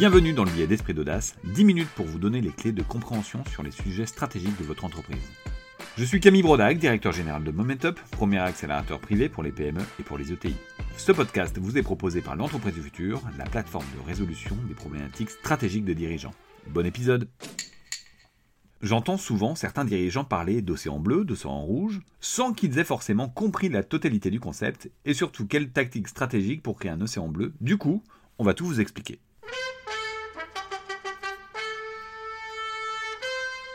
Bienvenue dans le billet d'esprit d'audace, 10 minutes pour vous donner les clés de compréhension sur les sujets stratégiques de votre entreprise. Je suis Camille Brodac, directeur général de Momentup, premier accélérateur privé pour les PME et pour les ETI. Ce podcast vous est proposé par l'entreprise du futur, la plateforme de résolution des problématiques stratégiques de dirigeants. Bon épisode J'entends souvent certains dirigeants parler d'océan bleu, d'océan rouge, sans qu'ils aient forcément compris la totalité du concept et surtout quelle tactique stratégique pour créer un océan bleu. Du coup, on va tout vous expliquer.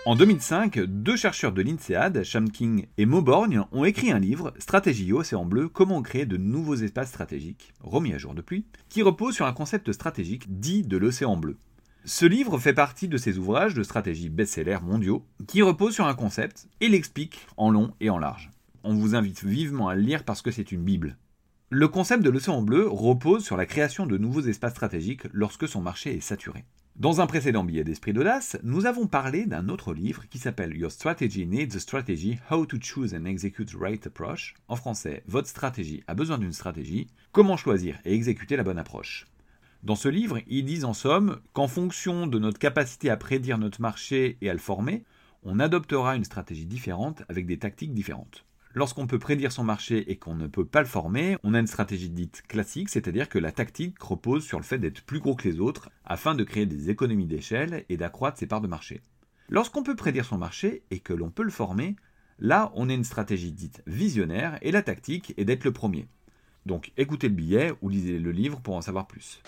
En 2005, deux chercheurs de l'INSEAD, King et Mauborgne, ont écrit un livre, Stratégie Océan Bleu, comment créer de nouveaux espaces stratégiques, remis à jour depuis, qui repose sur un concept stratégique dit de l'océan bleu. Ce livre fait partie de ces ouvrages de stratégie best-seller mondiaux qui reposent sur un concept et l'explique en long et en large. On vous invite vivement à le lire parce que c'est une bible. Le concept de l'océan bleu repose sur la création de nouveaux espaces stratégiques lorsque son marché est saturé. Dans un précédent billet d'esprit d'audace, nous avons parlé d'un autre livre qui s'appelle Your Strategy Needs a Strategy, How to Choose and Execute the Right Approach. En français, Votre stratégie a besoin d'une stratégie, comment choisir et exécuter la bonne approche? Dans ce livre, ils disent en somme qu'en fonction de notre capacité à prédire notre marché et à le former, on adoptera une stratégie différente avec des tactiques différentes. Lorsqu'on peut prédire son marché et qu'on ne peut pas le former, on a une stratégie dite classique, c'est-à-dire que la tactique repose sur le fait d'être plus gros que les autres afin de créer des économies d'échelle et d'accroître ses parts de marché. Lorsqu'on peut prédire son marché et que l'on peut le former, là on a une stratégie dite visionnaire et la tactique est d'être le premier. Donc écoutez le billet ou lisez le livre pour en savoir plus.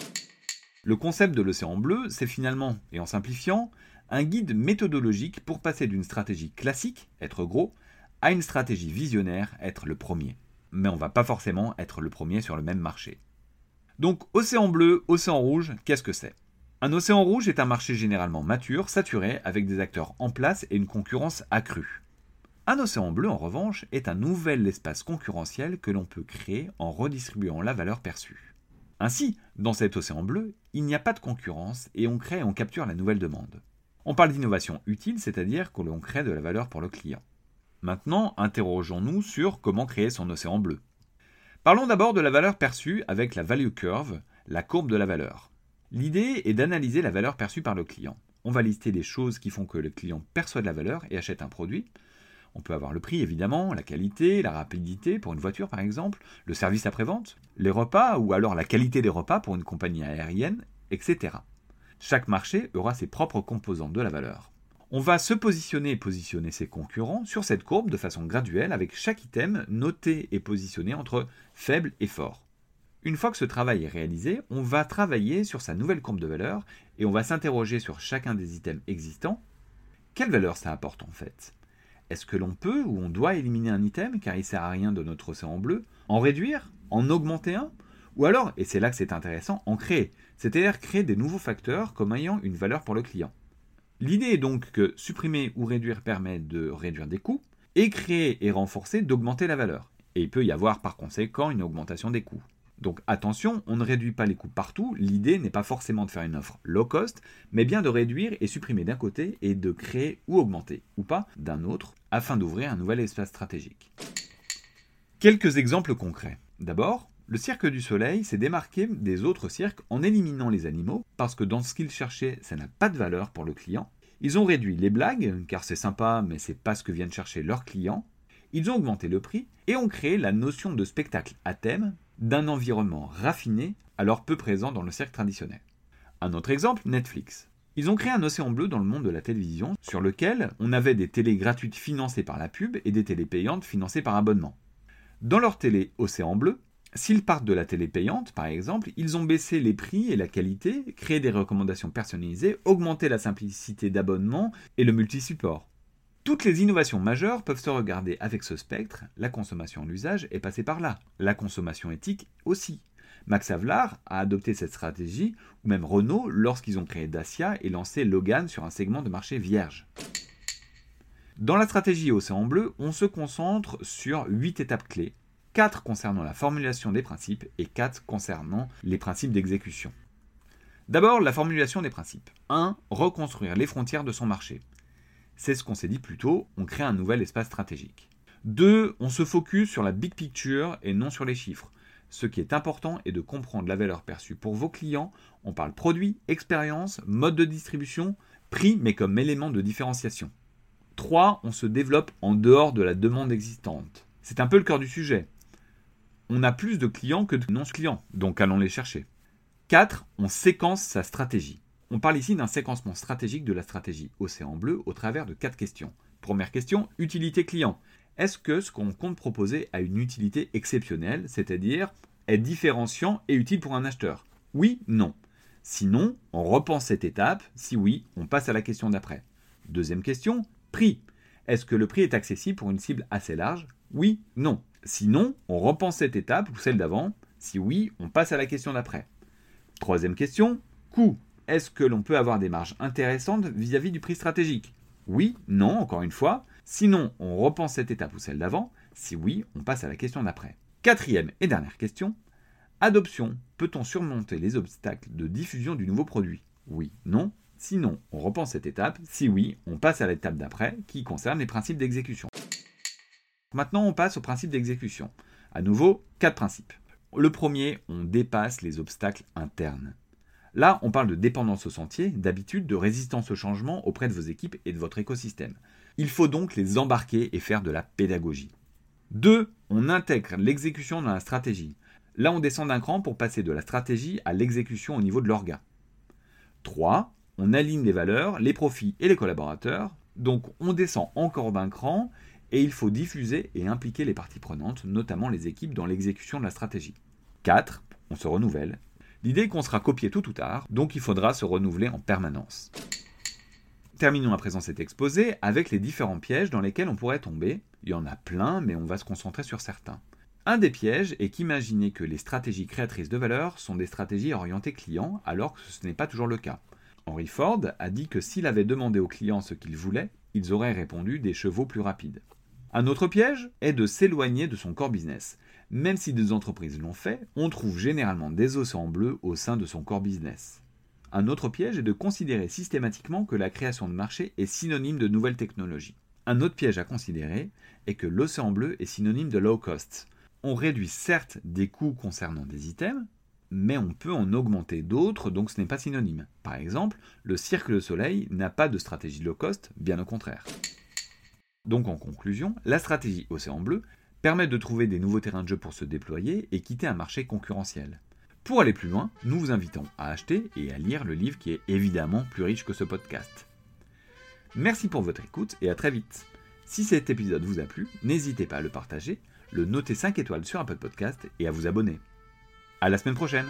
Le concept de l'océan bleu, c'est finalement, et en simplifiant, un guide méthodologique pour passer d'une stratégie classique, être gros, à une stratégie visionnaire, être le premier. Mais on va pas forcément être le premier sur le même marché. Donc océan bleu, océan rouge, qu'est-ce que c'est? Un océan rouge est un marché généralement mature, saturé, avec des acteurs en place et une concurrence accrue. Un océan bleu, en revanche, est un nouvel espace concurrentiel que l'on peut créer en redistribuant la valeur perçue. Ainsi, dans cet océan bleu, il n'y a pas de concurrence et on crée et on capture la nouvelle demande. On parle d'innovation utile, c'est-à-dire que l'on crée de la valeur pour le client. Maintenant, interrogeons-nous sur comment créer son océan bleu. Parlons d'abord de la valeur perçue avec la value curve, la courbe de la valeur. L'idée est d'analyser la valeur perçue par le client. On va lister les choses qui font que le client perçoit de la valeur et achète un produit. On peut avoir le prix évidemment, la qualité, la rapidité pour une voiture par exemple, le service après-vente, les repas ou alors la qualité des repas pour une compagnie aérienne, etc. Chaque marché aura ses propres composants de la valeur. On va se positionner et positionner ses concurrents sur cette courbe de façon graduelle avec chaque item noté et positionné entre faible et fort. Une fois que ce travail est réalisé, on va travailler sur sa nouvelle courbe de valeur et on va s'interroger sur chacun des items existants. Quelle valeur ça apporte en fait? Est-ce que l'on peut ou on doit éliminer un item car il sert à rien de notre océan bleu? En réduire? En augmenter un? Ou alors, et c'est là que c'est intéressant, en créer, c'est-à-dire créer des nouveaux facteurs comme ayant une valeur pour le client. L'idée est donc que supprimer ou réduire permet de réduire des coûts, et créer et renforcer d'augmenter la valeur. Et il peut y avoir par conséquent une augmentation des coûts. Donc attention, on ne réduit pas les coûts partout, l'idée n'est pas forcément de faire une offre low cost, mais bien de réduire et supprimer d'un côté et de créer ou augmenter, ou pas, d'un autre, afin d'ouvrir un nouvel espace stratégique. Quelques exemples concrets. D'abord, le cirque du soleil s'est démarqué des autres cirques en éliminant les animaux, parce que dans ce qu'ils cherchaient, ça n'a pas de valeur pour le client. Ils ont réduit les blagues, car c'est sympa, mais c'est pas ce que viennent chercher leurs clients. Ils ont augmenté le prix et ont créé la notion de spectacle à thème d'un environnement raffiné, alors peu présent dans le cirque traditionnel. Un autre exemple, Netflix. Ils ont créé un océan bleu dans le monde de la télévision, sur lequel on avait des télés gratuites financées par la pub et des télés payantes financées par abonnement. Dans leur télé Océan Bleu, S'ils partent de la télé payante, par exemple, ils ont baissé les prix et la qualité, créé des recommandations personnalisées, augmenté la simplicité d'abonnement et le multi-support. Toutes les innovations majeures peuvent se regarder avec ce spectre, la consommation en usage est passée par là, la consommation éthique aussi. Max Havelaar a adopté cette stratégie, ou même Renault lorsqu'ils ont créé Dacia et lancé Logan sur un segment de marché vierge. Dans la stratégie Océan Bleu, on se concentre sur 8 étapes clés 4 concernant la formulation des principes et 4 concernant les principes d'exécution. D'abord, la formulation des principes. 1. Reconstruire les frontières de son marché. C'est ce qu'on s'est dit plus tôt, on crée un nouvel espace stratégique. 2. On se focus sur la big picture et non sur les chiffres. Ce qui est important est de comprendre la valeur perçue pour vos clients. On parle produit, expérience, mode de distribution, prix, mais comme élément de différenciation. 3. On se développe en dehors de la demande existante. C'est un peu le cœur du sujet. On a plus de clients que de non-clients, donc allons les chercher. 4. On séquence sa stratégie. On parle ici d'un séquencement stratégique de la stratégie Océan Bleu au travers de quatre questions. Première question, utilité client. Est-ce que ce qu'on compte proposer a une utilité exceptionnelle, c'est-à-dire est différenciant et utile pour un acheteur? Oui, non. Sinon, on repense cette étape. Si oui, on passe à la question d'après. Deuxième question, prix. Est-ce que le prix est accessible pour une cible assez large? Oui, non. Sinon, on repense cette étape ou celle d'avant. Si oui, on passe à la question d'après. Troisième question, coût. Est-ce que l'on peut avoir des marges intéressantes vis-à-vis du prix stratégique? Oui, non, encore une fois. Sinon, on repense cette étape ou celle d'avant. Si oui, on passe à la question d'après. Quatrième et dernière question. Adoption. Peut-on surmonter les obstacles de diffusion du nouveau produit? Oui, non. Sinon, on repense cette étape. Si oui, on passe à l'étape d'après qui concerne les principes d'exécution. Maintenant, on passe au principe d'exécution. À nouveau, quatre principes. Le premier, on dépasse les obstacles internes. Là, on parle de dépendance au sentier, d'habitude, de résistance au changement auprès de vos équipes et de votre écosystème. Il faut donc les embarquer et faire de la pédagogie. 2. On intègre l'exécution dans la stratégie. Là, on descend d'un cran pour passer de la stratégie à l'exécution au niveau de l'orga. 3. On aligne les valeurs, les profits et les collaborateurs. Donc, on descend encore d'un cran et il faut diffuser et impliquer les parties prenantes, notamment les équipes, dans l'exécution de la stratégie. 4. On se renouvelle. L'idée est qu'on sera copié tout ou tard, donc il faudra se renouveler en permanence. Terminons à présent cet exposé avec les différents pièges dans lesquels on pourrait tomber. Il y en a plein, mais on va se concentrer sur certains. Un des pièges est qu'imaginer que les stratégies créatrices de valeur sont des stratégies orientées client, alors que ce n'est pas toujours le cas. Henry Ford a dit que s'il avait demandé aux clients ce qu'ils voulaient, ils auraient répondu des chevaux plus rapides. Un autre piège est de s'éloigner de son core business. Même si des entreprises l'ont fait, on trouve généralement des océans bleus au sein de son core business. Un autre piège est de considérer systématiquement que la création de marché est synonyme de nouvelles technologies. Un autre piège à considérer est que l'océan bleu est synonyme de low cost. On réduit certes des coûts concernant des items, mais on peut en augmenter d'autres, donc ce n'est pas synonyme. Par exemple, le Cirque de Soleil n'a pas de stratégie low cost, bien au contraire. Donc en conclusion, la stratégie Océan Bleu permet de trouver des nouveaux terrains de jeu pour se déployer et quitter un marché concurrentiel. Pour aller plus loin, nous vous invitons à acheter et à lire le livre qui est évidemment plus riche que ce podcast. Merci pour votre écoute et à très vite. Si cet épisode vous a plu, n'hésitez pas à le partager, le noter 5 étoiles sur Apple Podcast et à vous abonner. À la semaine prochaine